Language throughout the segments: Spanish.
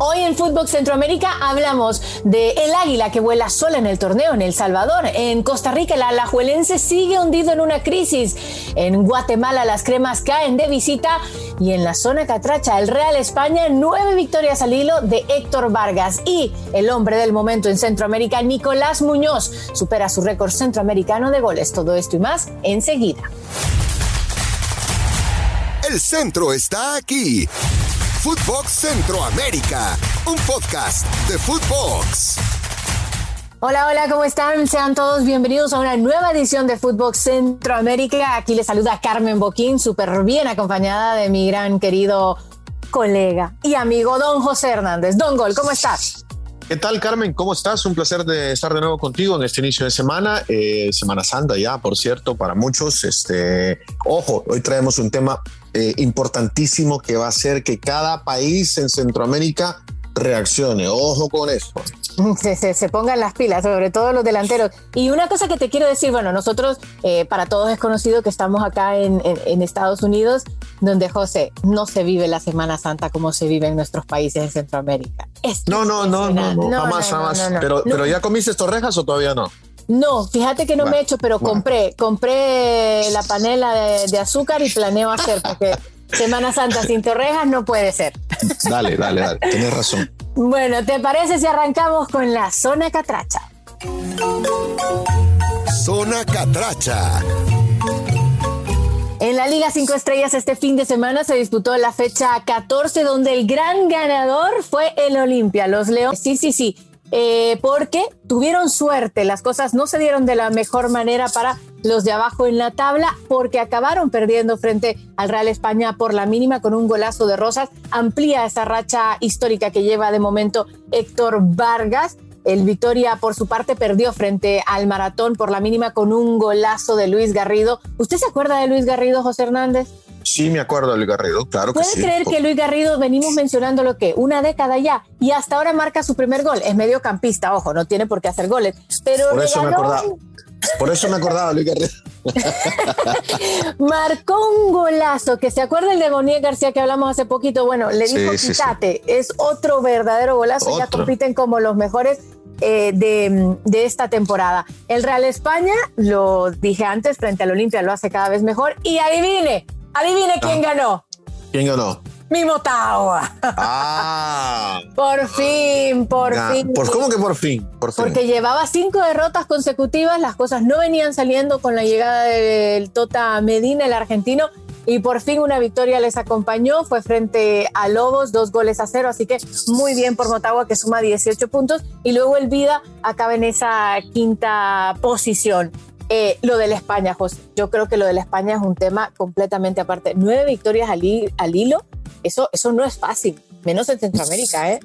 Hoy en Fútbol Centroamérica hablamos de el águila que vuela sola en el torneo en El Salvador. En Costa Rica el alajuelense sigue hundido en una crisis. En Guatemala las cremas caen de visita. Y en la zona catracha el Real España nueve victorias al hilo de Héctor Vargas. Y el hombre del momento en Centroamérica, Nicolás Muñoz, supera su récord centroamericano de goles. Todo esto y más enseguida. El centro está aquí. Footbox Centroamérica, un podcast de Footbox. Hola, hola, ¿cómo están? Sean todos bienvenidos a una nueva edición de Footbox Centroamérica. Aquí les saluda Carmen Boquín, súper bien acompañada de mi gran querido colega y amigo Don José Hernández. Don Gol, ¿cómo estás? ¿Qué tal, Carmen? ¿Cómo estás? Un placer de estar de nuevo contigo en este inicio de semana. Eh, semana Santa ya, por cierto, para muchos. Este, ojo, hoy traemos un tema eh, importantísimo que va a hacer que cada país en Centroamérica reaccione. Ojo con eso. Se, se, pongan las pilas, sobre todo los delanteros. Y una cosa que te quiero decir, bueno, nosotros, eh, para todos es conocido que estamos acá en, en, Estados Unidos, donde José no se vive la Semana Santa como se vive en nuestros países en Centroamérica. no, no, no, no, no, jamás, jamás. pero, pero ya comiste torrejas o todavía no? No, fíjate que no me he hecho, pero compré, compré la panela de, de azúcar y planeo hacer, porque Semana Santa sin torrejas no puede ser. Dale, dale, dale, tienes razón. Bueno, ¿te parece si arrancamos con la zona catracha? Zona catracha. En la Liga 5 Estrellas este fin de semana se disputó la fecha 14 donde el gran ganador fue el Olimpia, los Leones. Sí, sí, sí. Eh, porque tuvieron suerte, las cosas no se dieron de la mejor manera para los de abajo en la tabla porque acabaron perdiendo frente al Real España por la mínima con un golazo de Rosas. Amplía esa racha histórica que lleva de momento Héctor Vargas. El Victoria, por su parte, perdió frente al Maratón por la mínima con un golazo de Luis Garrido. ¿Usted se acuerda de Luis Garrido, José Hernández? Sí, me acuerdo de Luis Garrido, claro que sí. ¿Puede creer que Luis Garrido venimos mencionando lo que una década ya y hasta ahora marca su primer gol? Es mediocampista, ojo, no tiene por qué hacer goles, pero por eso me acordaba. Por eso me acordaba Luis Garrido. Marcó un golazo, que se acuerda el de Bonilla García que hablamos hace poquito. Bueno, le dijo quítate, es otro verdadero golazo. Ya compiten como los mejores eh, de, de, esta temporada. El Real España, lo dije antes, frente al Olimpia lo hace cada vez mejor. Y adivine, adivine quién ah. ganó. ¿Quién ganó? mi Motagua. Ah. por fin, por fin. ¿Por cómo que por fin? por fin? Porque llevaba cinco derrotas consecutivas, las cosas no venían saliendo con la llegada del Tota Medina, el argentino, y por fin una victoria les acompañó, fue frente a Lobos, dos goles a cero, así que muy bien por Motagua que suma 18 puntos y luego el Vida acaba en esa quinta posición. Eh, lo de la España, José, yo creo que lo de la España es un tema completamente aparte. Nueve victorias al, al hilo, eso, eso no es fácil, menos en Centroamérica, ¿eh?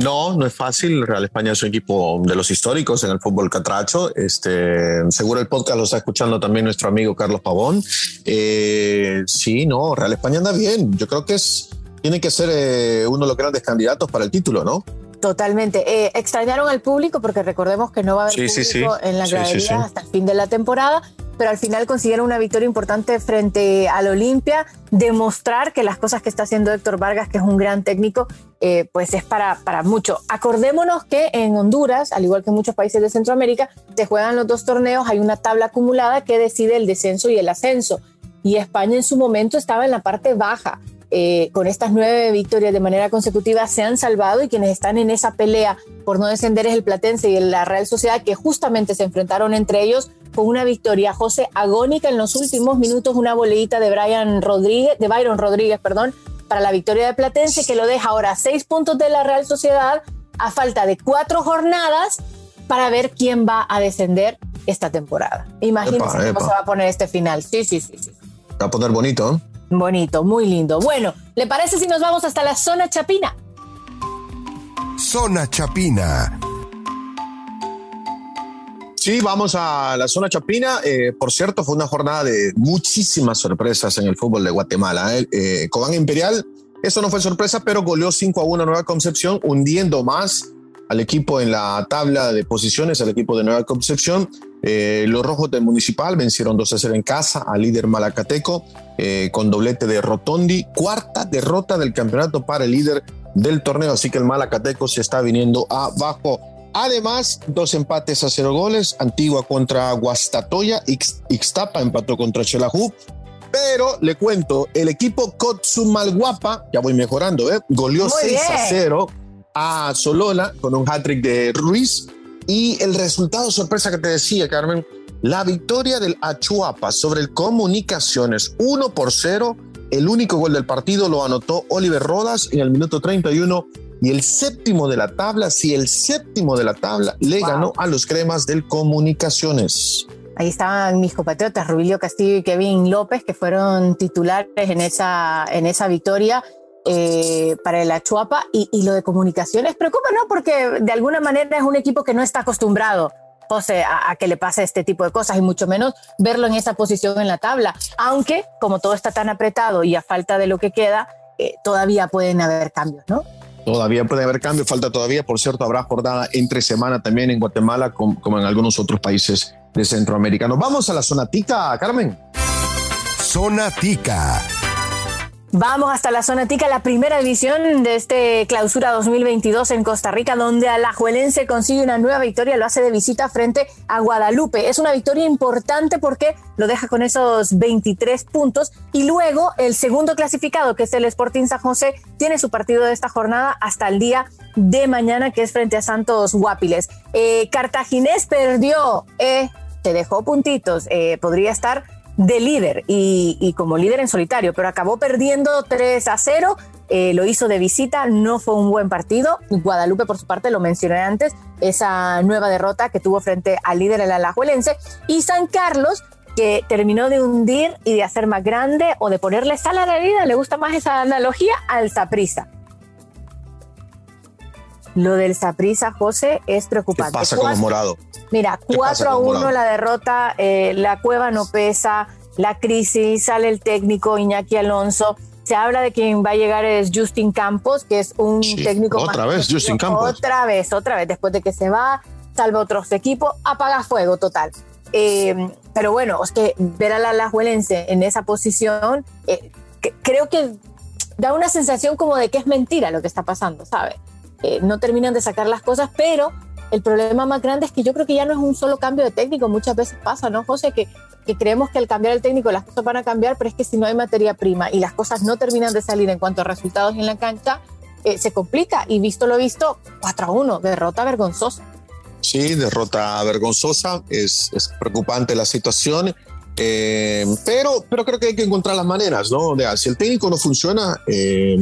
No, no es fácil. Real España es un equipo de los históricos en el fútbol catracho. Este, seguro el podcast lo está escuchando también nuestro amigo Carlos Pavón. Eh, sí, no, Real España anda bien. Yo creo que es, tiene que ser eh, uno de los grandes candidatos para el título, ¿no? Totalmente. Eh, extrañaron al público porque recordemos que no va a haber público en la gradería hasta el fin de la temporada, pero al final consiguieron una victoria importante frente al Olimpia, demostrar que las cosas que está haciendo Héctor Vargas, que es un gran técnico, eh, pues es para, para mucho. Acordémonos que en Honduras, al igual que en muchos países de Centroamérica, se juegan los dos torneos, hay una tabla acumulada que decide el descenso y el ascenso. Y España en su momento estaba en la parte baja eh, con estas nueve victorias de manera consecutiva se han salvado y quienes están en esa pelea por no descender es el Platense y la Real Sociedad que justamente se enfrentaron entre ellos con una victoria José agónica en los últimos minutos una boleita de Brian Rodríguez de Byron Rodríguez perdón para la victoria de Platense que lo deja ahora seis puntos de la Real Sociedad a falta de cuatro jornadas para ver quién va a descender esta temporada. Imagínense cómo se va a poner este final. Sí, sí, sí, sí. Va a poner bonito. ¿eh? Bonito, muy lindo. Bueno, ¿le parece si nos vamos hasta la zona chapina? Zona chapina. Sí, vamos a la zona chapina. Eh, por cierto, fue una jornada de muchísimas sorpresas en el fútbol de Guatemala. ¿eh? eh, Cobán Imperial, eso no fue sorpresa, pero goleó 5 a 1 a Nueva Concepción, hundiendo más al equipo en la tabla de posiciones, al equipo de Nueva Concepción. Eh, los rojos del Municipal vencieron 2 a 0 en casa al líder Malacateco eh, con doblete de Rotondi. Cuarta derrota del campeonato para el líder del torneo, así que el Malacateco se está viniendo abajo. Además, dos empates a cero goles, Antigua contra Guastatoya, Ixtapa empató contra Xelajú, pero le cuento, el equipo Kotsumalguapa, ya voy mejorando, ¿eh? goleó 6 a 0 a Solona con un hat-trick de Ruiz y el resultado sorpresa que te decía, Carmen, la victoria del Achuapa sobre el Comunicaciones 1 por 0, el único gol del partido lo anotó Oliver Rodas en el minuto 31 y el séptimo de la tabla, sí, el séptimo de la tabla le ganó a los cremas del Comunicaciones. Ahí estaban mis compatriotas Rubilio Castillo y Kevin López, que fueron titulares en esa, en esa victoria eh, para el Achuapa. Y, y, lo de comunicaciones preocupa, ¿no? Porque de alguna manera es un equipo que no está acostumbrado, José, a, que le pase este tipo de cosas y mucho menos verlo en esa posición en la tabla. Aunque, como todo está tan apretado y a falta de lo que queda, eh, todavía pueden haber cambios, ¿no? Todavía puede haber cambios, falta todavía, por cierto, habrá jornada entre semana también en Guatemala, como, en algunos otros países de Centroamérica. Nos vamos a la zona tica, Carmen. Zona tica. Vamos hasta la zona tica, la primera división de este clausura 2022 en Costa Rica, donde Alajuelense consigue una nueva victoria, lo hace de visita frente a Guadalupe. Es una victoria importante porque lo deja con esos 23 puntos y luego el segundo clasificado, que es el Sporting San José, tiene su partido de esta jornada hasta el día de mañana, que es frente a Santos Guapiles. Eh, Cartaginés perdió, eh, te dejó puntitos, eh, podría estar de líder y, como líder en solitario, pero acabó perdiendo 3 a 0. Eh, lo hizo de visita, no fue un buen partido. Guadalupe, por su parte, lo mencioné antes, esa nueva derrota que tuvo frente al líder, el Alajuelense. Y San Carlos, que terminó de hundir y de hacer más grande o de ponerle sal a la herida, le gusta más esa analogía, al Saprisa. Lo del Saprisa, José, es preocupante. ¿Qué pasa con morado? Mira, 4 a 1 la derrota, eh, la cueva no pesa, la crisis, sale el técnico Iñaki Alonso. Se habla de quien va a llegar es Justin Campos, que es un técnico. Otra vez, Justin Campos. Otra vez, otra vez. Después de que se va, salva otros equipos, apaga fuego total. Eh, pero bueno, es que ver a la Alajuelense en esa posición, eh, creo que da una sensación como de que es mentira lo que está pasando, ¿sabes? No terminan de sacar las cosas, pero el problema más grande es que yo creo que ya no es un solo cambio de técnico, muchas veces pasa, ¿no, José? Que, que creemos que al cambiar el técnico las cosas van a cambiar, pero es que si no hay materia prima y las cosas no terminan de salir en cuanto a resultados en la cancha, eh, se complica. Y visto lo visto, 4 a 1, derrota vergonzosa. Sí, derrota vergonzosa, es, es preocupante la situación. Eh, pero, pero creo que hay que encontrar las maneras, ¿no? De, si el técnico no funciona, eh,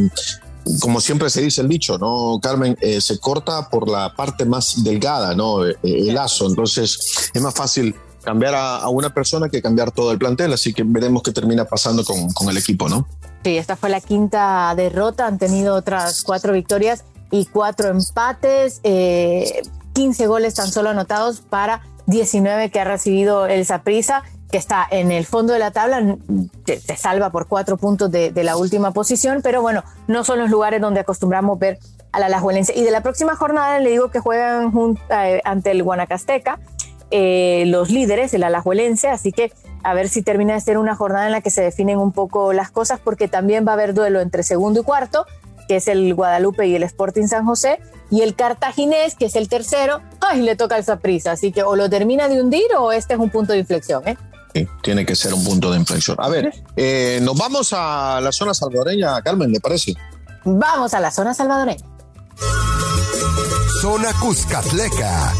como siempre se dice el dicho, ¿no, Carmen? Eh, se corta por la parte más delgada, ¿no? Eh, el lazo. Entonces es más fácil cambiar a, una persona que cambiar todo el plantel. Así que veremos qué termina pasando con, el equipo, ¿no? Sí, esta fue la quinta derrota. Han tenido otras cuatro victorias y cuatro empates. 15 eh, goles tan solo anotados para 19 que ha recibido el Saprissa que está en el fondo de la tabla, te, salva por cuatro puntos de, la última posición, pero bueno, no son los lugares donde acostumbramos ver a la Alajuelense. Y de la próxima jornada le digo que juegan eh, ante el Guanacasteca, eh, los líderes, el Alajuelense, así que a ver si termina de ser una jornada en la que se definen un poco las cosas, porque también va a haber duelo entre segundo y cuarto, que es el Guadalupe y el Sporting San José, y el Cartaginés, que es el tercero, ay, le toca el Saprissa, así que o lo termina de hundir o este es un punto de inflexión, ¿eh? Tiene que ser un punto de inflexión. A ver, eh, nos vamos a la zona salvadoreña, Carmen, ¿le parece? Vamos a la zona salvadoreña. Zona Cuscatleca.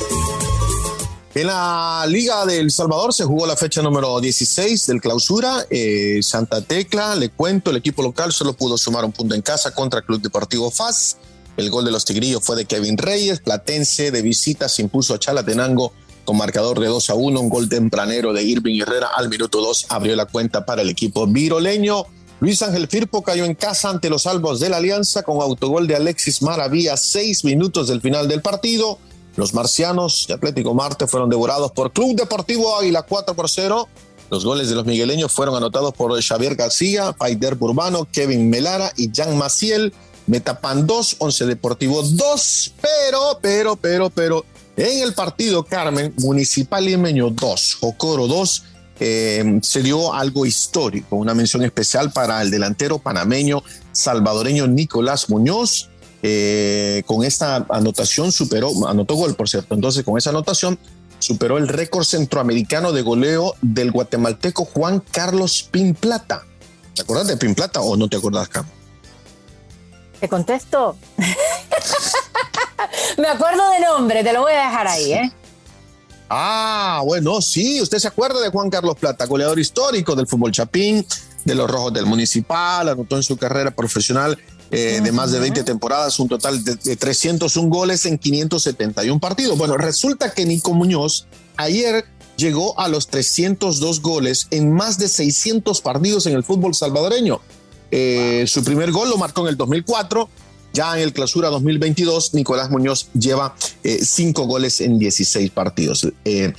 En la Liga del Salvador se jugó la fecha número 16 del clausura. Eh, Santa Tecla, le cuento, el equipo local solo pudo sumar un punto en casa contra Club Deportivo FAS. El gol de los Tigrillos fue de Kevin Reyes. Platense de visita se impuso a Chalatenango con marcador de 2 a 1, un gol tempranero de Irving Herrera al minuto 2 abrió la cuenta para el equipo viroleño. Luis Ángel Firpo cayó en casa ante los albos de la Alianza con autogol de Alexis Maravilla seis minutos del final del partido. Los marcianos de Atlético Marte fueron devorados por Club Deportivo Águila 4 por 0. Los goles de los migueleños fueron anotados por Xavier García, Paider Burbano, Kevin Melara y Jan Maciel. Metapan 2, Once Deportivo 2, pero, pero, pero, pero, en el partido, Carmen, Municipal Limeño 2, Jocoro 2, eh, se dio algo histórico, una mención especial para el delantero panameño salvadoreño Nicolás Muñoz, Eh, con esta anotación superó, anotó gol, por cierto. Entonces, con esa anotación superó el récord centroamericano de goleo del guatemalteco Juan Carlos Pinplata. ¿Te acuerdas de Pinplata o no te acuerdas, Cam? Te contesto. Me acuerdo de nombre, te lo voy a dejar ahí, ¿eh? Ah, bueno, sí, usted se acuerda de Juan Carlos Plata, goleador histórico del fútbol chapín, de los Rojos del Municipal, anotó en su carrera profesional eh, de más de 20 temporadas, un total de, de, 301 goles en 571 partidos. Bueno, resulta que Nico Muñoz ayer llegó a los 302 goles en más de 600 partidos en el fútbol salvadoreño. Eh, su primer gol lo marcó en el 2004. Ya en el clausura 2022, Nicolás Muñoz lleva eh, cinco goles en 16 partidos. Eh,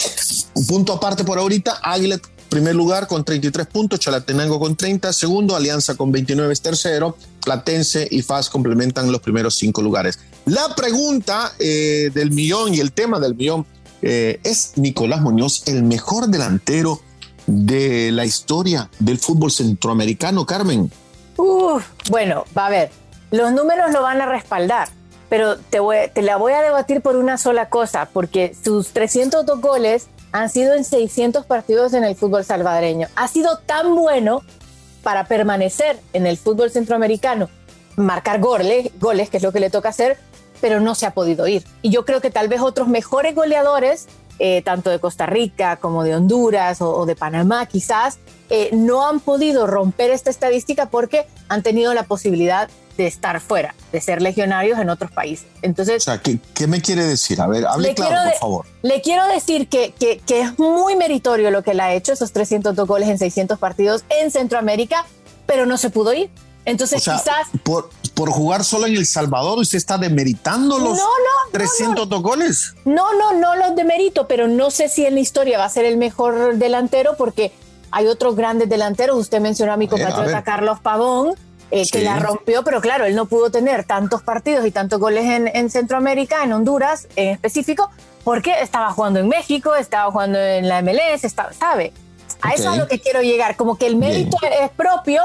un punto aparte por ahorita, Águila primer lugar con 33 puntos, Chalatenango con 30, segundo, Alianza con 29 es tercero, Platense y FAS complementan los primeros cinco lugares. La pregunta del millón y el tema del millón es Nicolás Muñoz el mejor delantero de la historia del fútbol centroamericano, Carmen. Uf, bueno, va a ver, los números lo van a respaldar, pero te, te la voy a debatir por una sola cosa, porque sus 302 goles han sido en 600 partidos en el fútbol salvadoreño. Ha sido tan bueno para permanecer en el fútbol centroamericano, marcar goles, goles, que es lo que le toca hacer, pero no se ha podido ir. Y yo creo que tal vez otros mejores goleadores eh, tanto de Costa Rica como de Honduras o, de Panamá quizás, eh, no han podido romper esta estadística porque han tenido la posibilidad de estar fuera, de ser legionarios en otros países. Entonces, ¿qué, me quiere decir? A ver, hable claro, por favor. Le quiero decir que, que, que, es muy meritorio lo que él ha hecho, esos 302 goles en 600 partidos en Centroamérica, pero no se pudo ir. Entonces, quizás. Por, por, jugar solo en El Salvador, ¿usted está demeritando los no, no, 300 no, goles? No, no, no los demerito, pero no sé si en la historia va a ser el mejor delantero porque hay otros grandes delanteros. Usted mencionó a mi compatriota Carlos Pavón. Eh, que la rompió, pero claro, él no pudo tener tantos partidos y tantos goles en, Centroamérica, en Honduras en específico, porque estaba jugando en México, estaba jugando en la MLS, estaba, ¿sabe? A eso es a lo que quiero llegar, como que el mérito es propio,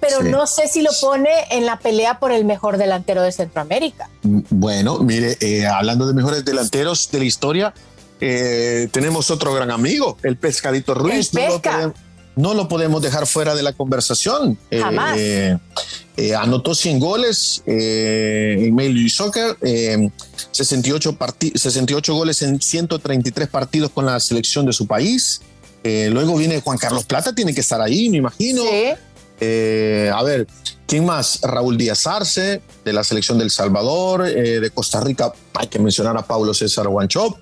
pero no sé si lo pone en la pelea por el mejor delantero de Centroamérica. Mm, bueno, mire, eh, hablando de mejores delanteros de la historia, eh, tenemos otro gran amigo, el Pescadito Ruiz. No, lo podemos, dejar fuera de la conversación. Eh, Jamás. anotó 100 goles en Major Soccer, 68, 68 goles en 133 partidos con la selección de su país. luego viene Juan Carlos Plata, tiene que estar ahí, me imagino. Sí. Eh, a ver, ¿quién más? Raúl Díaz Arce, de la selección del Salvador, eh, de Costa Rica, hay que mencionar a Pablo César Guanchop.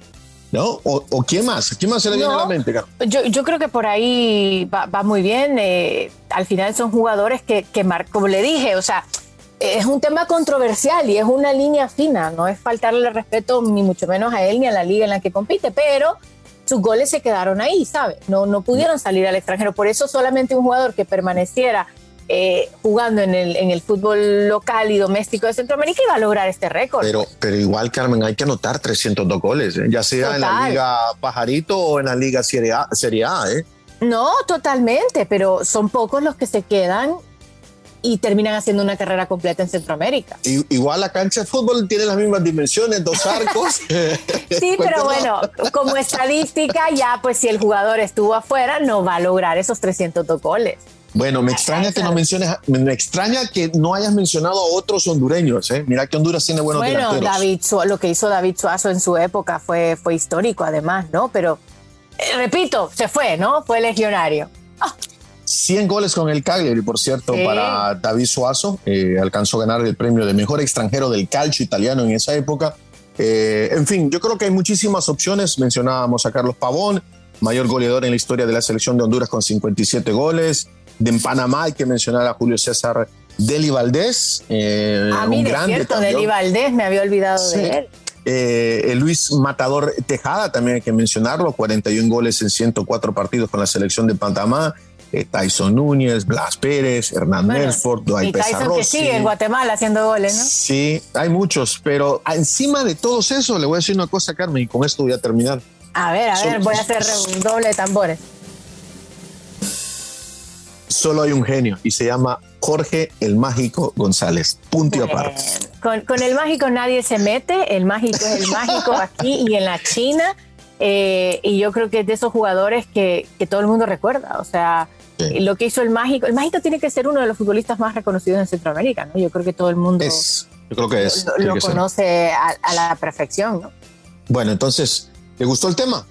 ¿No? O, quién más? ¿Quién más se le viene a la mente, Yo, yo, creo que por ahí va, muy bien. Eh, al final son jugadores que, que como le dije, o sea, es un tema controversial y es una línea fina. No es faltarle respeto ni mucho menos a él ni a la liga en la que compite, pero sus goles se quedaron ahí, ¿sabes? No, no pudieron salir al extranjero. Por eso solamente un jugador que permaneciera eh, jugando en el, en el fútbol local y doméstico de Centroamérica iba a lograr este récord. Pero, pero igual, Carmen, hay que anotar 302 goles, ¿eh? ya sea en la Liga Pajarito o en la Liga Serie A, Serie A ¿eh? No, totalmente, pero son pocos los que se quedan y terminan haciendo una carrera completa en Centroamérica. igual la cancha de fútbol tiene las mismas dimensiones, dos arcos. sí, pero bueno, como estadística, ya pues si el jugador estuvo afuera, no va a lograr esos 302 goles. Bueno, me extraña que no menciones, me extraña que no hayas mencionado a otros hondureños, ¿eh? Mira que Honduras tiene buenos bueno, David, lo que hizo David Suazo en su época fue, fue histórico además, ¿no? Pero, eh, repito, se fue, ¿no? Fue legionario. 100 goles con el Cagliari, por cierto, para David Suazo. Eh, alcanzó a ganar el premio de mejor extranjero del calcio italiano en esa época. Eh, en fin, yo creo que hay muchísimas opciones. Mencionábamos a Carlos Pavón, mayor goleador en la historia de la selección de Honduras con 57 goles. De en Panamá hay que mencionar a Julio César Deli Valdés. Eh, ah, un gran cierto, Deli Valdés, me había olvidado de él. Luis Matador Tejada, también hay que mencionarlo, 41 goles en 104 partidos con la selección de Panamá. Eh, Tyson Núñez, Blas Pérez, Hernán bueno, Dwight y Tyson que sigue en Guatemala haciendo goles, ¿no? Sí, hay muchos, pero encima de todos eso, le voy a decir una cosa, Carmen, y con esto voy a terminar. A ver, a ver, voy a hacer doble de tambores. Solo hay un genio y se llama Jorge el Mágico González. Punto y aparte. Con, el Mágico nadie se mete, el Mágico es el Mágico aquí y en la China. Eh, y yo creo que es de esos jugadores que, todo el mundo recuerda. O sea, lo que hizo el Mágico. El Mágico tiene que ser uno de los futbolistas más reconocidos en Centroamérica, ¿no? Yo creo que todo el mundo es, yo creo que es, lo, conoce a, a, la perfección, ¿no? Bueno, entonces, ¿te gustó el tema?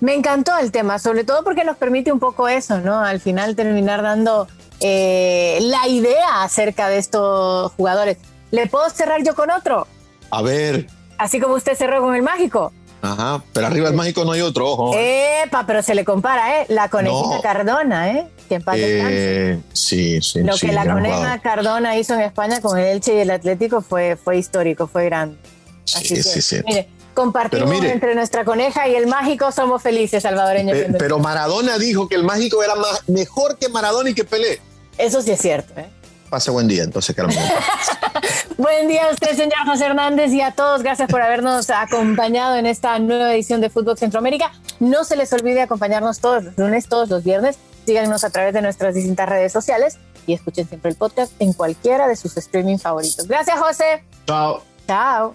Me encantó el tema, sobre todo porque nos permite un poco eso, ¿no? Al final terminar dando eh, la idea acerca de estos jugadores. ¿Le puedo cerrar yo con otro? A ver. Así como usted cerró con el mágico. Ajá, pero arriba del mágico no hay otro, ojo. Epa, pero se le compara, ¿eh? La conejita Cardona, ¿eh? Que en eh, Sí, sí. Lo que la coneja Cardona hizo en España con el Elche y el Atlético fue, fue histórico, fue grande. sí, sí, sí. Mire, compartimos entre nuestra coneja y el mágico, somos felices, salvadoreños. pero Maradona dijo que el mágico era más, mejor que Maradona y que Pelé. Eso sí es cierto. ¿eh? Pase buen día, entonces, Carmen. buen día a usted, señor José Hernández, y a todos. Gracias por habernos acompañado en esta nueva edición de Fútbol Centroamérica. No se les olvide acompañarnos todos los lunes, todos los viernes. Síganos a través de nuestras distintas redes sociales y escuchen siempre el podcast en cualquiera de sus streaming favoritos. Gracias, José. Chao. Chao.